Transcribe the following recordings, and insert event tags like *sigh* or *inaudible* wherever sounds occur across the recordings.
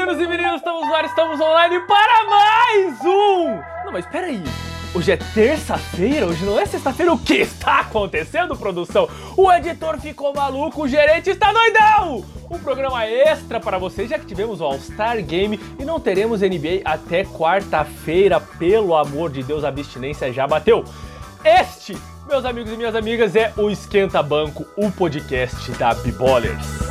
meninos e meninas, estamos no ar, estamos online para mais um! Não, mas peraí, hoje é terça-feira, hoje não é sexta-feira, o que está acontecendo, produção? O editor ficou maluco, o gerente está doidão! Um programa extra para vocês, já que tivemos o All-Star Game e não teremos NBA até quarta-feira, pelo amor de Deus, a abstinência já bateu. Este, meus amigos e minhas amigas, é o Esquenta Banco, o podcast da Bibolers.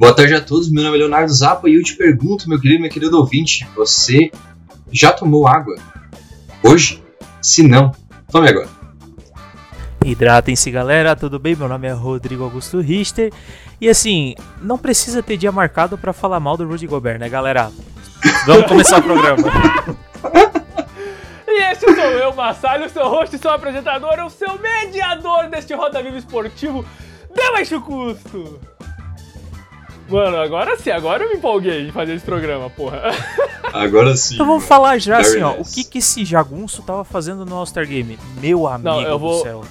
Boa tarde a todos, meu nome é Leonardo Zappa e eu te pergunto, meu querido, meu querido ouvinte, você já tomou água? Hoje? Se não, tome agora. Hidratem-se, galera. Tudo bem? Meu nome é Rodrigo Augusto Richter. E assim, não precisa ter dia marcado para falar mal do Rudy Gobert, né, galera? Vamos começar o programa. e esse sou eu, Massalho, o seu host, seu apresentador, o seu mediador deste Roda Viva Esportivo. Dá o custo! Mano, agora sim, agora eu me empolguei em fazer esse programa, porra. *laughs* Agora sim. Então vamos falar já Very assim, nice. ó. O que, que esse jagunço tava fazendo no All-Star Game? Meu amigo Não, eu vou, do céu.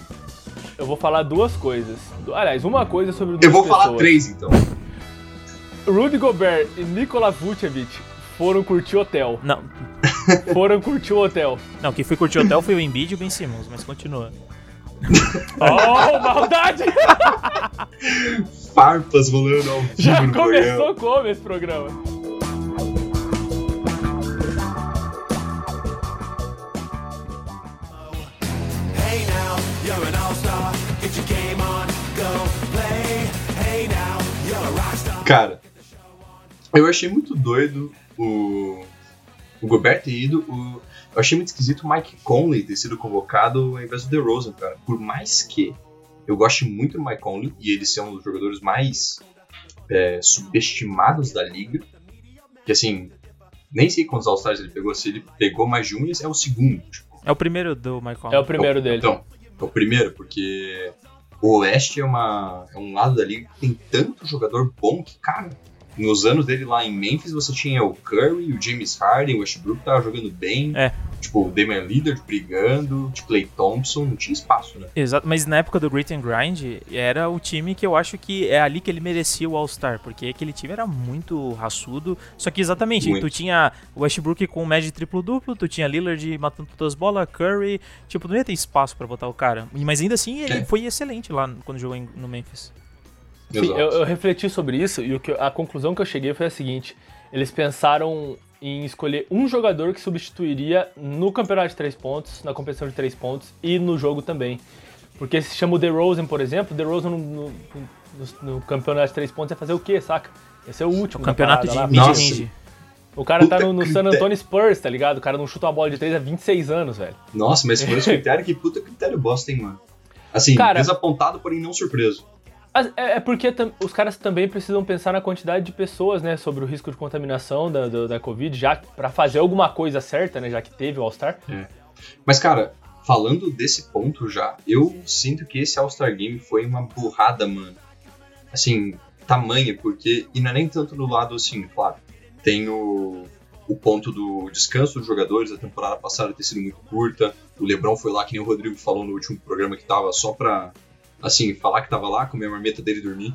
Eu vou falar duas coisas. Aliás, uma coisa sobre duas Eu vou pessoas. falar três, então. Rudy Gobert e Nikola Vucevic foram curtir hotel. Não. *laughs* Foram curtir o hotel. Não, quem foi curtir o hotel foi o Embiid e o Ben Simmons, mas continua. *laughs* oh, maldade! Farpas rolando ao vivo Já começou como esse programa? Cara, eu achei muito doido o, o Gobert ter ido. O, eu achei muito esquisito o Mike Conley ter sido convocado ao invés do DeRozan, cara. Por mais que eu goste muito do Mike Conley e ele ser um dos jogadores mais é, subestimados da liga. Que assim, nem sei quantos All-Stars ele pegou, se ele pegou mais de um, é o segundo. Tipo. É o primeiro do Mike Conley. É o primeiro dele. Então, é o primeiro, porque o Oeste é, uma, é um lado da liga que tem tanto jogador bom que, cara, nos anos dele lá em Memphis, você tinha o Curry, o James Harden, o Westbrook tava jogando bem. É. Tipo, o Damian Lillard brigando, de Clay Thompson, não tinha espaço, né? Exato, mas na época do Grit and Grind, era o time que eu acho que é ali que ele merecia o All-Star, porque aquele time era muito raçudo. Só que exatamente, muito. tu tinha o Westbrook com o médio triplo-duplo, tu tinha Lillard matando todas as bolas, Curry, tipo, não ia ter espaço para botar o cara. Mas ainda assim, ele é. foi excelente lá quando jogou no Memphis. Sim, eu, eu, refleti sobre isso e o que, a conclusão que eu cheguei foi a seguinte: eles pensaram em escolher um jogador que substituiria no campeonato de três pontos, na competição de três pontos e no jogo também. Porque se chama o DeRozan, por exemplo, DeRozan no, no, no, no campeonato de três pontos ia fazer o quê, saca? Esse é o último. O campeonato de mid-range. O cara tá no, no San Antonio Spurs, tá ligado? O cara não chuta uma bola de três há 26 anos, velho. Nossa, mas por esse *laughs* critério, que puta critério bosta, hein, mano? Assim, cara, desapontado, porém não surpreso. É, é porque os caras também precisam pensar na quantidade de pessoas, né, sobre o risco de contaminação da, da, da Covid, já para fazer alguma coisa certa, né, já que teve o All-Star. É. Mas, cara, falando desse ponto já, eu sinto que esse All-Star Game foi uma burrada, mano. Assim, tamanha, porque. E não é nem tanto do lado assim, claro. Tem o, o ponto do descanso dos jogadores, a temporada passada ter sido muito curta. O Lebron foi lá, que nem o Rodrigo falou no último programa, que tava só pra assim, falar que tava lá, comer a marmita dele e dormir.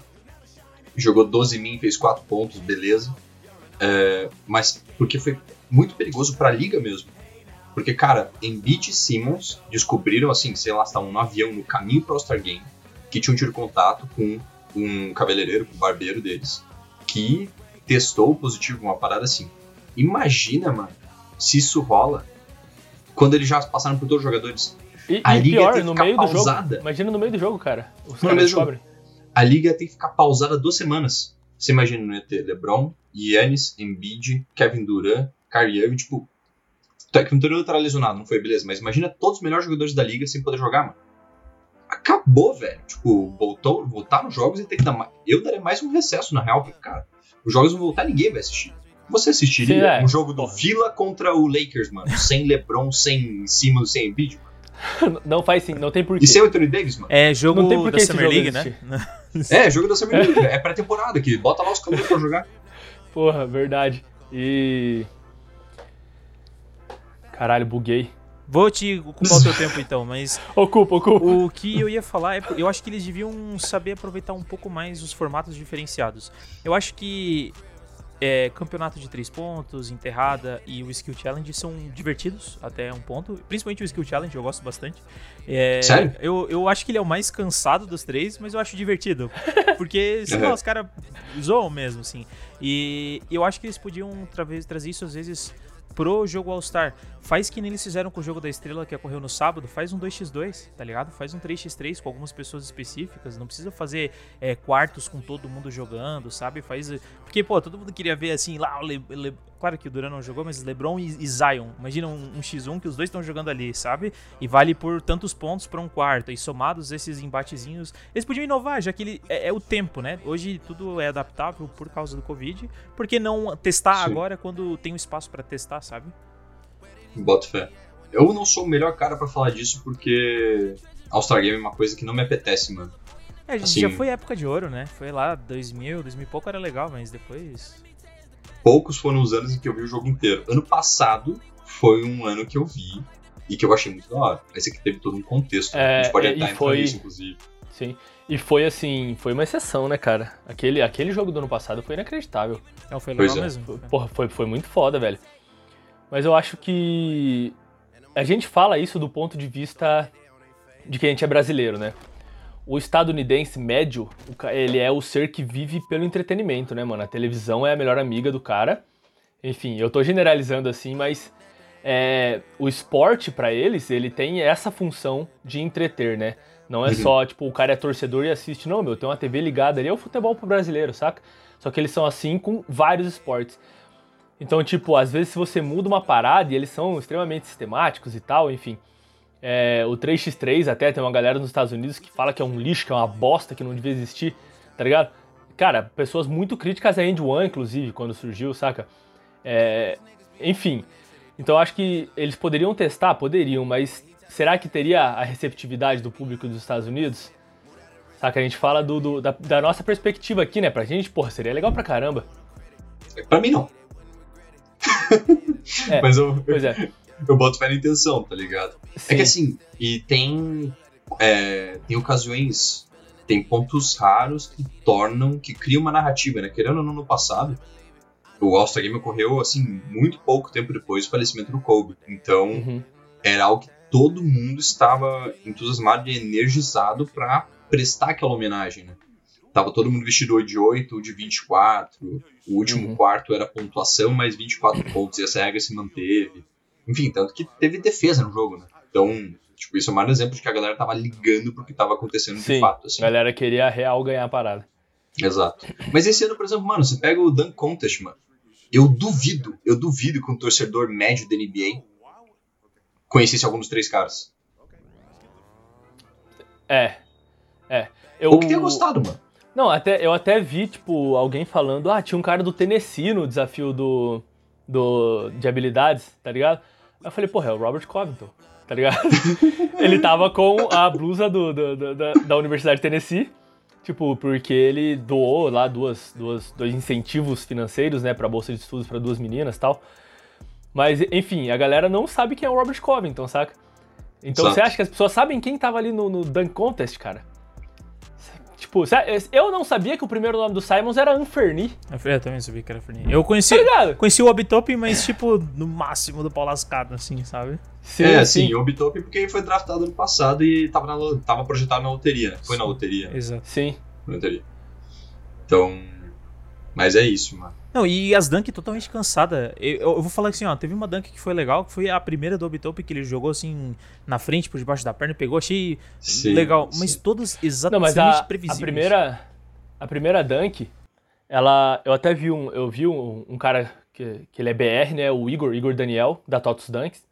Jogou 12 min, fez 4 pontos, beleza. É, mas porque foi muito perigoso para a liga mesmo. Porque, cara, Embiid e Simmons descobriram, assim, sei lá, estavam no avião no caminho para o All-Star Game, que tinha um tiro contato com um cabeleireiro, com um barbeiro deles, que testou positivo, uma parada assim. Imagina, mano, se isso rola quando eles já passaram por todos os jogadores. E, a e liga pior, no meio pausada. do jogo. Imagina no meio do jogo, cara. Os descobrem. A liga tem que ficar pausada duas semanas. Você imagina, não ia ter LeBron, Yannis, Embiid, Kevin Durant, Kyrie Irving, tipo... Kevin Durant tá lesionado, não foi, beleza. Mas imagina todos os melhores jogadores da liga sem poder jogar, mano. Acabou, velho. Tipo, voltou, voltar nos jogos e ter que dar mais... Eu daria mais um recesso, na real, porque, cara, os jogos vão voltar ninguém vai assistir. Você assistiria Sim, é. um jogo do Vila contra o Lakers, mano? Sem LeBron, sem Simmons, sem Embiid, *laughs* Não faz sim, não tem porquê. E sem o Anthony Davis, mano? É jogo não tem da Summer League, né? *laughs* é, jogo da Summer League. É pré-temporada aqui. Bota lá os calouros pra jogar. Porra, verdade. E. Caralho, buguei. Vou te ocupar o teu tempo então, mas. *laughs* Ocupa, ocupa. O que eu ia falar é. Eu acho que eles deviam saber aproveitar um pouco mais os formatos diferenciados. Eu acho que é, campeonato de três pontos, enterrada e o Skill Challenge são divertidos até um ponto. Principalmente o Skill Challenge, eu gosto bastante. É, Sério? Eu, eu acho que ele é o mais cansado dos três, mas eu acho divertido. *laughs* Porque, sei lá, os caras zoam mesmo, assim. E eu acho que eles podiam trazer isso às vezes pro jogo All-Star. Faz que nem eles fizeram com o jogo da estrela que ocorreu no sábado, faz um 2x2, tá ligado? Faz um 3x3 com algumas pessoas específicas, não precisa fazer é, quartos com todo mundo jogando, sabe? Faz. Porque, pô, todo mundo queria ver assim, lá o Le... Le... Claro que o Duran não jogou, mas LeBron e, e Zion. Imagina um, um, X1 que os dois estão jogando ali, sabe? E vale por tantos pontos para um quarto. E somados esses embatezinhos. Eles podiam inovar, já que ele é, é, o tempo, né? Hoje tudo é adaptável por causa do Covid. Por que não testar Sim. agora quando tem um espaço para testar, sabe? Boto fé. Eu não sou o melhor cara para falar disso porque All-Star Game é uma coisa que não me apetece, mano. É, assim, já foi época de ouro, né? Foi lá 2000, 2000 e pouco era legal, mas depois. Poucos foram os anos em que eu vi o jogo inteiro. Ano passado foi um ano que eu vi e que eu achei muito da hora. Esse aqui teve todo um contexto. É, a gente pode entrar foi... nisso, inclusive. Sim. E foi assim, foi uma exceção, né, cara? Aquele, aquele jogo do ano passado foi inacreditável. Não, foi legal é. mesmo. Porra, foi, foi muito foda, velho. Mas eu acho que a gente fala isso do ponto de vista de que a gente é brasileiro, né? O estadunidense médio, ele é o ser que vive pelo entretenimento, né, mano? A televisão é a melhor amiga do cara. Enfim, eu tô generalizando assim, mas é, o esporte para eles, ele tem essa função de entreter, né? Não é uhum. só, tipo, o cara é torcedor e assiste. Não, meu, tem uma TV ligada ali, é o futebol pro brasileiro, saca? Só que eles são assim com vários esportes. Então, tipo, às vezes se você muda uma parada e eles são extremamente sistemáticos e tal, enfim. É, o 3x3 até tem uma galera nos Estados Unidos que fala que é um lixo, que é uma bosta, que não devia existir, tá ligado? Cara, pessoas muito críticas a End One, inclusive, quando surgiu, saca? É, enfim. Então acho que eles poderiam testar, poderiam, mas será que teria a receptividade do público dos Estados Unidos? Saca? A gente fala do, do da, da, nossa perspectiva aqui, né? Pra gente, porra, seria legal pra caramba. Pra mim não. É, Mas eu, pois é. *laughs* eu boto fé na intenção, tá ligado? Sim. É que assim, e tem, é, tem ocasiões, tem pontos raros que tornam, que criam uma narrativa, né? Querendo ou não, no passado, o All-Star Game ocorreu, assim, muito pouco tempo depois do falecimento do Kobe. Então, uhum. era algo que todo mundo estava entusiasmado e energizado para prestar aquela homenagem, né? Tava todo mundo vestido de 8 ou de 24. O último uhum. quarto era pontuação mais 24 pontos e essa regra se manteve. Enfim, tanto que teve defesa no jogo, né? Então, tipo, isso é mais um exemplo de que a galera tava ligando pro que tava acontecendo Sim, de fato. Assim. A galera queria real ganhar a parada. Exato. Mas esse ano, por exemplo, mano, você pega o Dunk Contest, mano. Eu duvido, eu duvido que um torcedor médio da NBA conhecesse algum dos três caras. É. É. Eu... Ou que tenha gostado, mano. Não, até, eu até vi, tipo, alguém falando, ah, tinha um cara do Tennessee no desafio do, do, de habilidades, tá ligado? Aí eu falei, porra, é o Robert Covington, tá ligado? *laughs* ele tava com a blusa do, do, do, da, da Universidade de Tennessee, tipo, porque ele doou lá duas, duas, dois incentivos financeiros, né, pra bolsa de estudos para duas meninas e tal. Mas, enfim, a galera não sabe quem é o Robert Covington, saca? Então você acha que as pessoas sabem quem tava ali no, no Dunk Contest, cara? Tipo, eu não sabia que o primeiro nome do Simons era Anferni. Eu também sabia que era Anferni. Eu conheci, tá conheci o Obitop, mas tipo, no máximo do pau lascado, assim, sabe? Sim, é, sim, o Obitop porque foi draftado no passado e tava, na, tava projetado na loteria, né? Foi na loteria. Exato. Sim. Na loteria. Então, mas é isso, mano. Não, e as dunk totalmente cansada. Eu, eu, vou falar assim, ó, teve uma dunk que foi legal, que foi a primeira do Obitope que ele jogou assim na frente, por debaixo da perna, pegou, achei sim, legal. Sim. Mas todas exatamente Não, mas a, previsíveis. A primeira, a primeira dunk, ela, eu até vi um, eu vi um, um cara que, que ele é BR, né, o Igor, Igor Daniel, da Totus Dunks.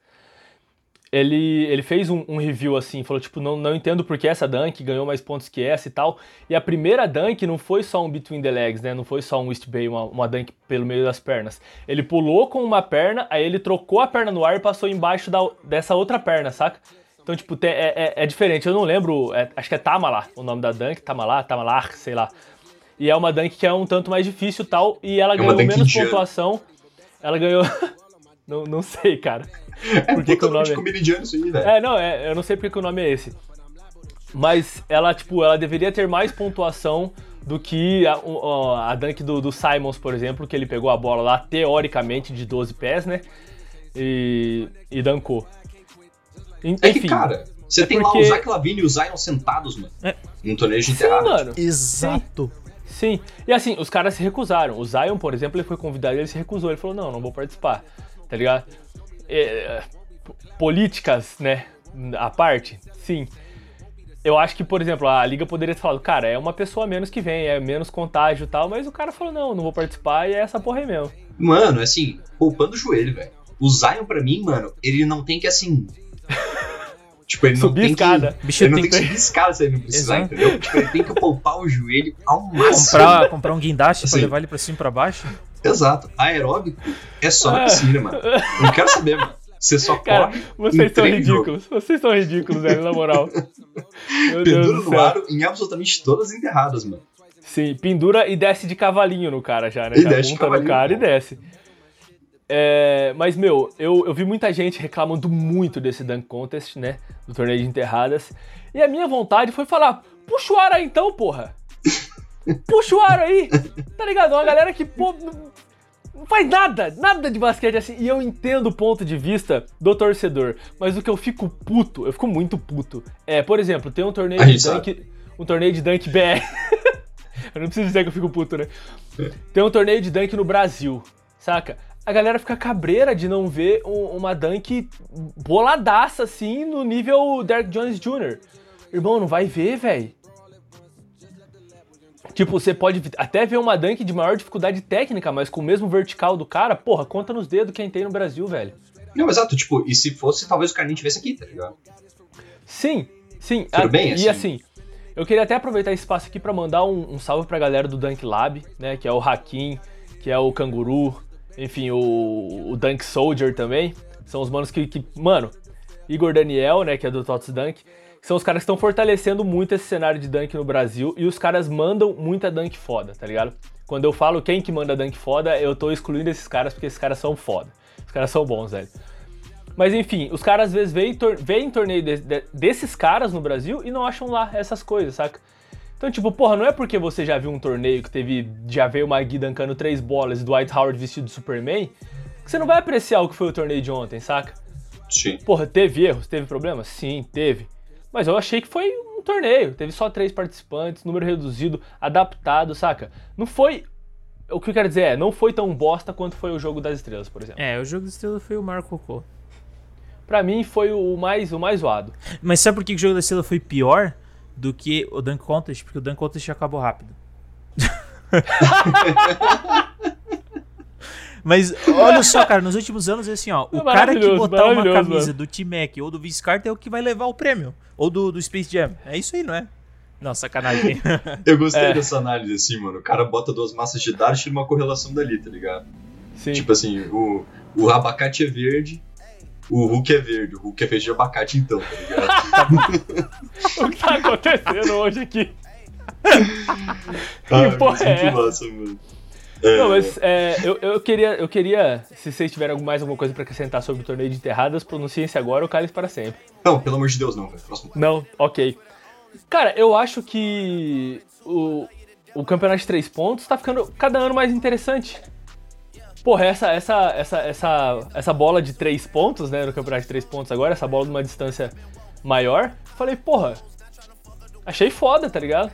Ele, ele fez um, um, review assim, falou tipo, não, não entendo porque essa dunk ganhou mais pontos que essa e tal. E a primeira dunk não foi só um between the legs, né? Não foi só um East Bay, uma, uma dunk pelo meio das pernas. Ele pulou com uma perna, aí ele trocou a perna no ar e passou embaixo da, dessa outra perna, saca? Então, tipo, é, é, é, diferente. Eu não lembro, é, acho que é Tamala o nome da dunk, Tamala, Tamalar, sei lá. E é uma dunk que é um tanto mais difícil tal, e ela é ganhou menos indiana. pontuação. Ela ganhou. *laughs* não, não sei, cara. É por que, o nome. É... isso aí, velho. É, não, é, eu não sei porque que o nome é esse. Mas ela, tipo, ela deveria ter mais pontuação do que a, a, a dunk do, do, Simons, por exemplo, que ele pegou a bola lá, teoricamente, de 12 pés, né? E, e dancou. Enfim, é que, cara, você é tem porque... lá o Zach Lavine e o Zion sentados, mano. É. Num torneio de enterrado. Sim, mano. Exato. Sim. Sim. E assim, os caras se recusaram. O Zion, por exemplo, ele foi convidado e ele se recusou. Ele falou, não, não vou participar. Tá ligado? É, políticas, né, à parte, sim. Eu acho que, por exemplo, a liga poderia ter falado, cara, é uma pessoa menos que vem, é menos contágio e tal, mas o cara falou, não, não vou participar e é essa porra aí mesmo. Mano, assim, poupando o joelho, velho. O Zion, pra mim, mano, ele não tem que, assim... *laughs* tipo, ele subir não tem escada. que... Bicho ele não tem que subir escada se ele não precisar, Exato. entendeu? Tipo, ele tem que poupar o joelho ao máximo. Comprar, comprar um guindaste assim, pra levar ele pra cima e pra baixo. Exato. Aeróbico é só na piscina, mano. Eu não quero saber, mano. Você só Cara, corre. Vocês são ridículos. Vocês são ridículos, velho, na moral. Meu Pendura no aro em absolutamente todas as enterradas, mano. Sim, pendura e desce de cavalinho no cara já, né? E já desce monta no cara e desce. É, mas, meu, eu, eu vi muita gente reclamando muito desse Dunk Contest, né? Do torneio de enterradas. E a minha vontade foi falar: puxa o ar aí então, porra! Puxa o ar aí! Tá ligado? Uma galera que, pô, não faz nada, nada de basquete assim. E eu entendo o ponto de vista do torcedor, mas o que eu fico puto, eu fico muito puto. É, por exemplo, tem um torneio de dunk, um torneio de dunk BR. *laughs* eu não preciso dizer que eu fico puto, né? Tem um torneio de dunk no Brasil, saca? A galera fica cabreira de não ver um, uma dunk boladaça assim no nível Derek Jones Jr. Irmão, não vai ver, velho. Tipo, você pode até ver uma dunk de maior dificuldade técnica, mas com o mesmo vertical do cara, porra, conta nos dedos quem tem no Brasil, velho. Não, exato, tipo, e se fosse, talvez o Carlinhos tivesse aqui, tá ligado? Sim, sim. Tudo a, bem, assim? E assim, eu queria até aproveitar esse espaço aqui para mandar um, um, salve pra galera do Dunk Lab, né, que é o Hakim, que é o Canguru, enfim, o, o Dunk Soldier também. São os manos que, que, mano, Igor Daniel, né, que é do Tots Dunk, são os caras que estão fortalecendo muito esse cenário de dunk no Brasil e os caras mandam muita dunk foda, tá ligado? Quando eu falo quem que manda dunk foda, eu tô excluindo esses caras porque esses caras são foda. Os caras são bons, velho. Mas enfim, os caras às vezes veem, tor veem torneio de de desses caras no Brasil e não acham lá essas coisas, saca? Então, tipo, porra, não é porque você já viu um torneio que teve. Já veio uma Gui dancando três bolas e Dwight Howard vestido de Superman, que você não vai apreciar o que foi o torneio de ontem, saca? Sim. Porra, teve erros, teve problemas? Sim, teve. Mas eu achei que foi um torneio. Teve só três participantes, número reduzido, adaptado, saca? Não foi. O que eu quero dizer é, não foi tão bosta quanto foi o jogo das estrelas, por exemplo. É, o jogo das estrelas foi o Marco Cocô. Pra mim foi o mais, o mais zoado. Mas sabe por que o jogo da estrela foi pior do que o Dunk Contest? Porque o Dunk Contest acabou rápido. *laughs* Mas olha só, cara, nos últimos anos, assim, ó, o é cara que botar uma camisa mano. do T-Mac ou do Vince Carter é o que vai levar o prêmio. Ou do, do Space Jam. É isso aí, não é? Não, sacanagem. *laughs* Eu gostei é. dessa análise, assim, mano. O cara bota duas massas de dados e tira uma correlação dali, tá ligado? Sim. Tipo assim, o, o abacate é verde, o Hulk é verde. O Hulk é feito de abacate, então, tá ligado? *laughs* o que tá acontecendo hoje aqui? *laughs* ah, que porra é essa? Massa, mano. É. Não, mas é, eu, eu, queria, eu queria, se vocês tiverem mais alguma coisa pra acrescentar sobre o torneio de enterradas, pronunciem-se agora ou calem para sempre. Não, pelo amor de Deus, não, Próximo. Não, ok. Cara, eu acho que o, o campeonato de três pontos tá ficando cada ano mais interessante. Porra, essa, essa, essa, essa, essa bola de três pontos, né, no campeonato de três pontos agora, essa bola de uma distância maior, falei, porra, achei foda, tá ligado?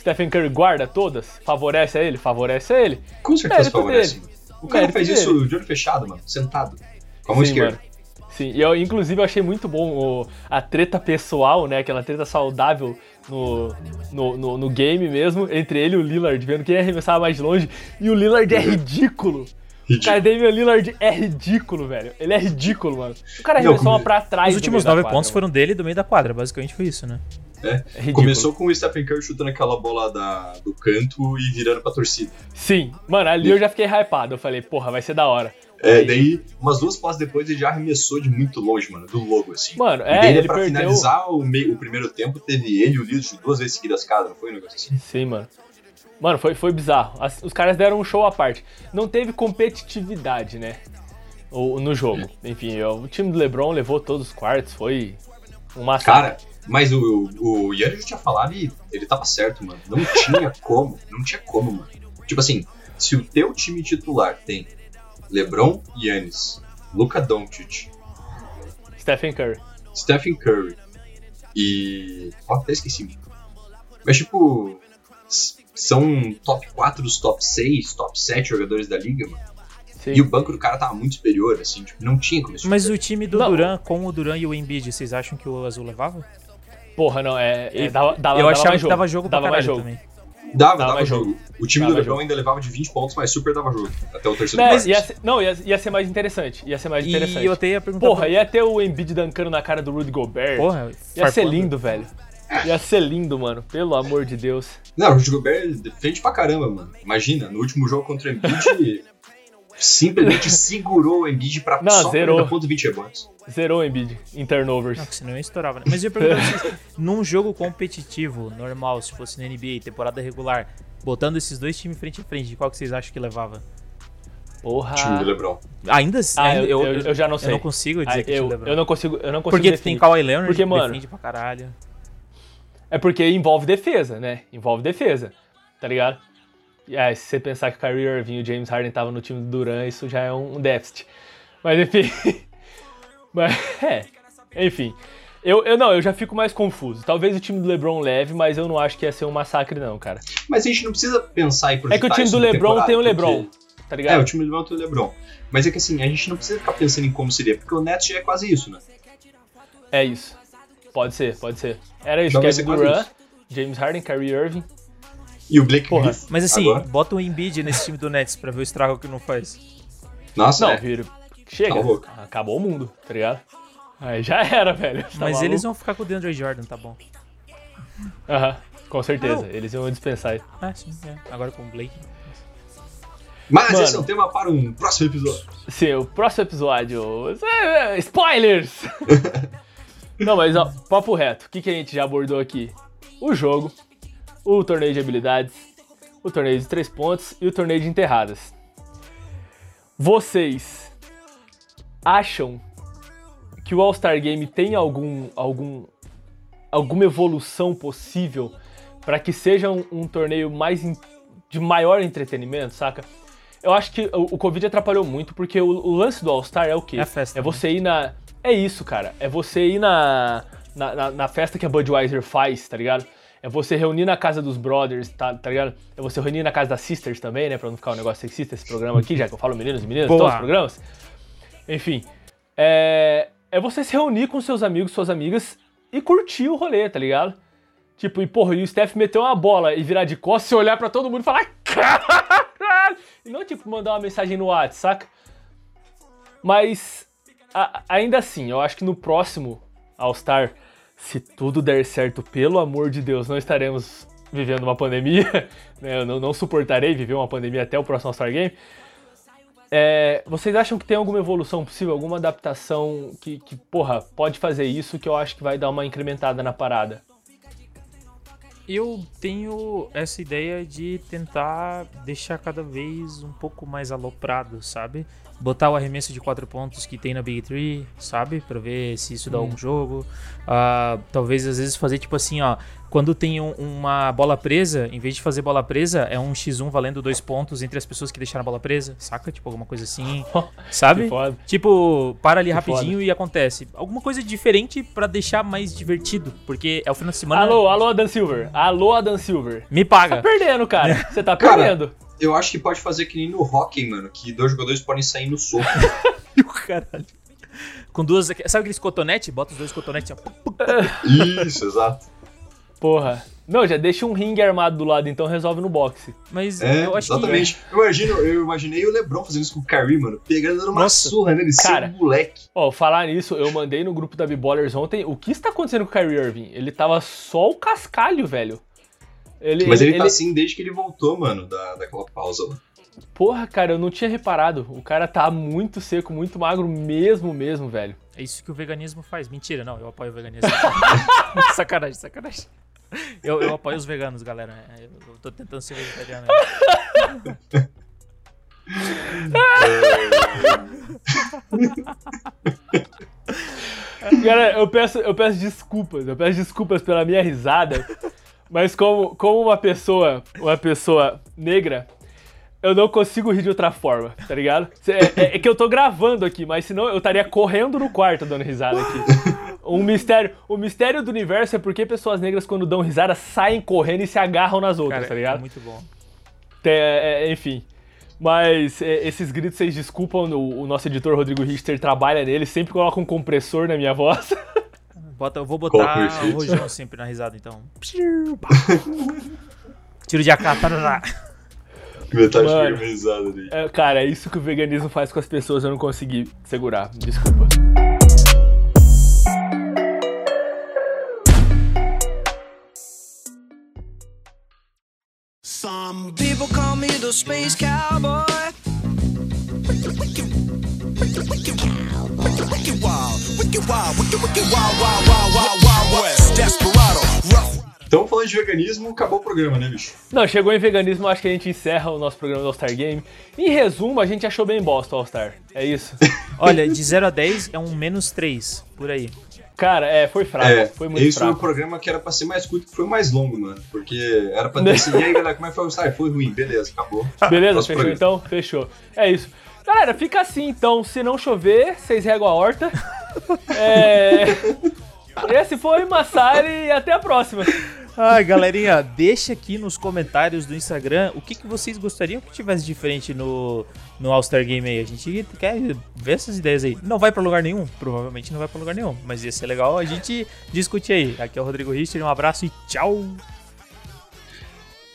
Stephen Curry guarda todas? Favorece a ele? Favorece a ele. Com certeza Mérito favorece. Dele. O cara Mérito fez dele. isso de olho fechado, mano, sentado. Com a mão esquerda. Mano. Sim, e eu inclusive eu achei muito bom o, a treta pessoal, né? Aquela treta saudável no, no, no, no, game mesmo, entre ele e o Lillard, vendo quem arremessava mais longe. E o Lillard é ridículo. Ridículo. Cara, Damian Lillard é ridículo, velho. Ele é ridículo, mano. O cara arremessou uma pra trás. Os últimos nove pontos foram dele do meio da quadra, basicamente foi isso, né? É. é Começou com o Stephen Curry chutando aquela bola da, do canto e virando pra torcida. Sim, mano, ali e... eu já fiquei hypado. Eu falei, porra, vai ser da hora. É, Aí... daí, umas duas passes depois, ele já arremessou de muito longe, mano, do logo, assim. Mano, é, daí, ele pra perdeu... finalizar o, meio, o primeiro tempo, teve ele e o Lillard duas vezes seguidas cada, não foi um negócio assim? Sim, mano. Mano, foi, foi bizarro. As, os caras deram um show à parte. Não teve competitividade, né? O, no jogo. Enfim, o time do LeBron levou todos os quartos, foi um massacre. Cara, mas o, o Yannis já tinha falado e ele tava certo, mano. Não tinha *laughs* como, não tinha como, mano. Tipo assim, se o teu time titular tem LeBron, Yannis, Luka Doncic, Stephen Curry, Stephen Curry e... Ó, até esqueci. Mas tipo, são top 4 dos top 6, top 7 jogadores da liga, mano. Sim. E o banco do cara tava muito superior, assim, tipo, não tinha como Mas o time do não. Duran, com o Duran e o Embiid, vocês acham que o Azul levava? Porra, não, é. é dava, dava, eu achava que jogo. dava jogo dava mais jogo. também. Dava, dava, dava jogo. jogo. O time dava do LeBron ainda levava de 20 pontos, mas super dava jogo. Até o terceiro mas, ia ser, Não, ia, ia ser mais interessante. Ia ser mais interessante. E eu até ia perguntar. Porra, pra... ia ter o Embiid dancando na cara do Rudy Gobert. Porra, ia ser lindo, velho. Ia ser lindo, mano. Pelo amor de Deus. Não, o Rudy Gobert defende pra caramba, mano. Imagina, no último jogo contra o Embiid, *laughs* simplesmente segurou o Embiid pra não, só zerou. 20 rebotes. Zerou o Embiid em turnovers. Não, senão eu estourava, né? Mas eu ia perguntar vocês, *laughs* num jogo competitivo, normal, se fosse na NBA, temporada regular, botando esses dois times frente a frente, qual que vocês acham que levava? Porra. Time do LeBron. Ainda assim, ah, eu, eu, eu, já não sei. Eu não consigo dizer ah, que eu, time do LeBron. Eu não consigo, eu não consigo Porque definir. tem Kawhi Leonard porque, mano, defende pra caralho. É porque envolve defesa, né? Envolve defesa, tá ligado? É, se você pensar que o Kyrie Irving e o James Harden estavam no time do Duran, isso já é um déficit. Mas enfim. *laughs* mas, *laughs* é. Enfim. Eu, eu não, eu já fico mais confuso. Talvez o time do LeBron leve, mas eu não acho que ia ser um massacre, não, cara. Mas a gente não precisa pensar em projetar É que o time do LeBron tem o LeBron, porque... tá ligado? É, o time do LeBron tem o LeBron. Mas é que assim, a gente não precisa ficar pensando em como seria, porque o Nets já é quase isso, né? É isso. Pode ser, pode ser. Era isso, Kevin Durant, James Harden, Kyrie Irving. E o Blake Porra. Griffin, Mas assim, agora. bota um Embiid nesse time do Nets pra ver o estrago que não faz. Nossa, Não, é. Viro, chega. Tá Acabou o mundo, tá ligado? Aí já era, velho. Tá Mas eles vão ficar com o DeAndre Jordan, tá bom. Aham, com certeza. Não. Eles vão dispensar ele. Ah, sim, é. Agora com o Blake. Mas Mano, esse é um tema para um próximo episódio. Sim, o próximo episódio. Spoilers! *laughs* Não, mas ó, papo reto. O que, que a gente já abordou aqui? O jogo, o torneio de habilidades, o torneio de três pontos e o torneio de enterradas. Vocês acham que o All-Star Game tem algum, algum, alguma evolução possível para que seja um, um torneio mais in, de maior entretenimento, saca? Eu acho que o, o Covid atrapalhou muito, porque o, o lance do All-Star é o quê? É, festa, é você ir na. É isso, cara. É você ir na, na, na, na festa que a Budweiser faz, tá ligado? É você reunir na casa dos brothers, tá, tá ligado? É você reunir na casa das sisters também, né? Pra não ficar um negócio sexista esse programa aqui, já que eu falo meninos e meninas, Boa. todos os programas. Enfim. É, é você se reunir com seus amigos, suas amigas e curtir o rolê, tá ligado? Tipo, e porra, e o Steph meter uma bola e virar de costas e olhar para todo mundo e falar caralho! E não, tipo, mandar uma mensagem no WhatsApp, saca? Mas, a, ainda assim, eu acho que no próximo All-Star se tudo der certo, pelo amor de Deus, não estaremos vivendo uma pandemia, *laughs* né? eu não, não, suportarei viver uma pandemia até o próximo All-Star Game. É, vocês acham que tem alguma evolução possível, alguma adaptação que, que, porra, pode fazer isso que eu acho que vai dar uma incrementada na parada? Eu tenho essa ideia de tentar deixar cada vez um pouco mais aloprado, sabe? botar o arremesso de quatro pontos que tem na Big Tree, sabe? Pra ver se isso dá hum. algum jogo. Uh, talvez às vezes fazer tipo assim, ó. Quando tem um, uma bola presa, em vez de fazer bola presa, é um X1 valendo dois pontos entre as pessoas que deixaram a bola presa, saca? Tipo alguma coisa assim, *laughs* sabe? Tipo, para ali que rapidinho foda. e acontece. Alguma coisa diferente para deixar mais divertido, porque é o final de semana. Alô, alô, Adam Silver. Alô, Adam Silver. Me paga. Tá perdendo, cara. *laughs* Você tá perdendo. Cara, eu acho que pode fazer que nem no hockey, mano, que dois jogadores podem sair no soco. *laughs* Caralho. Com duas. Sabe aqueles cotonetes? Bota os dois cotonetes. Isso, exato. Porra. Não, já deixa um ringue armado do lado, então resolve no boxe. Mas é, eu acho exatamente. que. Eu, imagino, eu imaginei o Lebron fazendo isso com o Kyrie, mano. Pegando dando uma Nossa. surra nele, cara, seu moleque. Ó, falar nisso, eu mandei no grupo da B-Ballers ontem. O que está acontecendo com o Kyrie Irving? Ele tava só o cascalho, velho. Ele, Mas ele, ele tá assim desde que ele voltou, mano, da, daquela pausa lá. Porra, cara, eu não tinha reparado. O cara tá muito seco, muito magro mesmo, mesmo, velho. É isso que o veganismo faz. Mentira, não, eu apoio o veganismo. *laughs* *laughs* sacanagem, sacanagem. Eu, eu apoio os veganos, galera. É, eu, eu tô tentando ser vegetariano. Galera, eu peço, eu peço desculpas. Eu peço desculpas pela minha risada. Mas como, como uma pessoa, uma pessoa negra, eu não consigo rir de outra forma, tá ligado? É, é, é, que eu tô gravando aqui, mas senão eu estaria correndo no quarto dando risada aqui. Um mistério, o mistério do universo é porque pessoas negras, quando dão risada, saem correndo e se agarram nas outras, Cara, tá ligado? É muito bom. É, é, enfim. Mas é, esses gritos vocês desculpam, o, o, nosso editor Rodrigo Richter trabalha nele, sempre coloca um compressor na minha voz. *laughs* Bota, eu vou botar o rojão sempre na risada, então. *laughs* Tiro de AK, tarará. Metade Mano, risada ali. É, cara, é isso que o veganismo faz com as pessoas, eu não consegui segurar. Desculpa. People call me the space cowboy. Então, falando de veganismo, acabou o programa, né, bicho? Não, chegou em veganismo, acho que a gente encerra o nosso programa do All-Star Game. Em resumo, a gente achou bem bosta o All-Star. É isso. *laughs* Olha, de 0 a 10 é um menos 3, por aí. Cara, é, foi fraco. É, foi muito esse fraco. foi o programa que era pra ser mais curto, que foi o mais longo, mano. Porque era pra *laughs* decidir aí, galera, como é que foi o? Foi ruim, beleza, acabou. Beleza, fechou programa. então? Fechou. É isso. Galera, fica assim então. Se não chover, vocês regam a horta. *laughs* É... Esse foi Massari e até a próxima. Ai, galerinha, deixa aqui nos comentários do Instagram o que, que vocês gostariam que tivesse diferente no, no All-Star Game aí. A gente quer ver essas ideias aí. Não vai para lugar nenhum? Provavelmente não vai para lugar nenhum, mas ia ser legal a gente discutir aí. Aqui é o Rodrigo Richter, um abraço e tchau!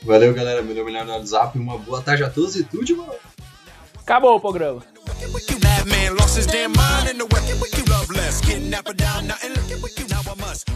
Valeu, galera. Meu nome é no WhatsApp. Uma boa tarde a todos e tudo de bom. Acabou o programa. Lost his damn mind in the wreck. Love less, getting down, nothing. Now I must.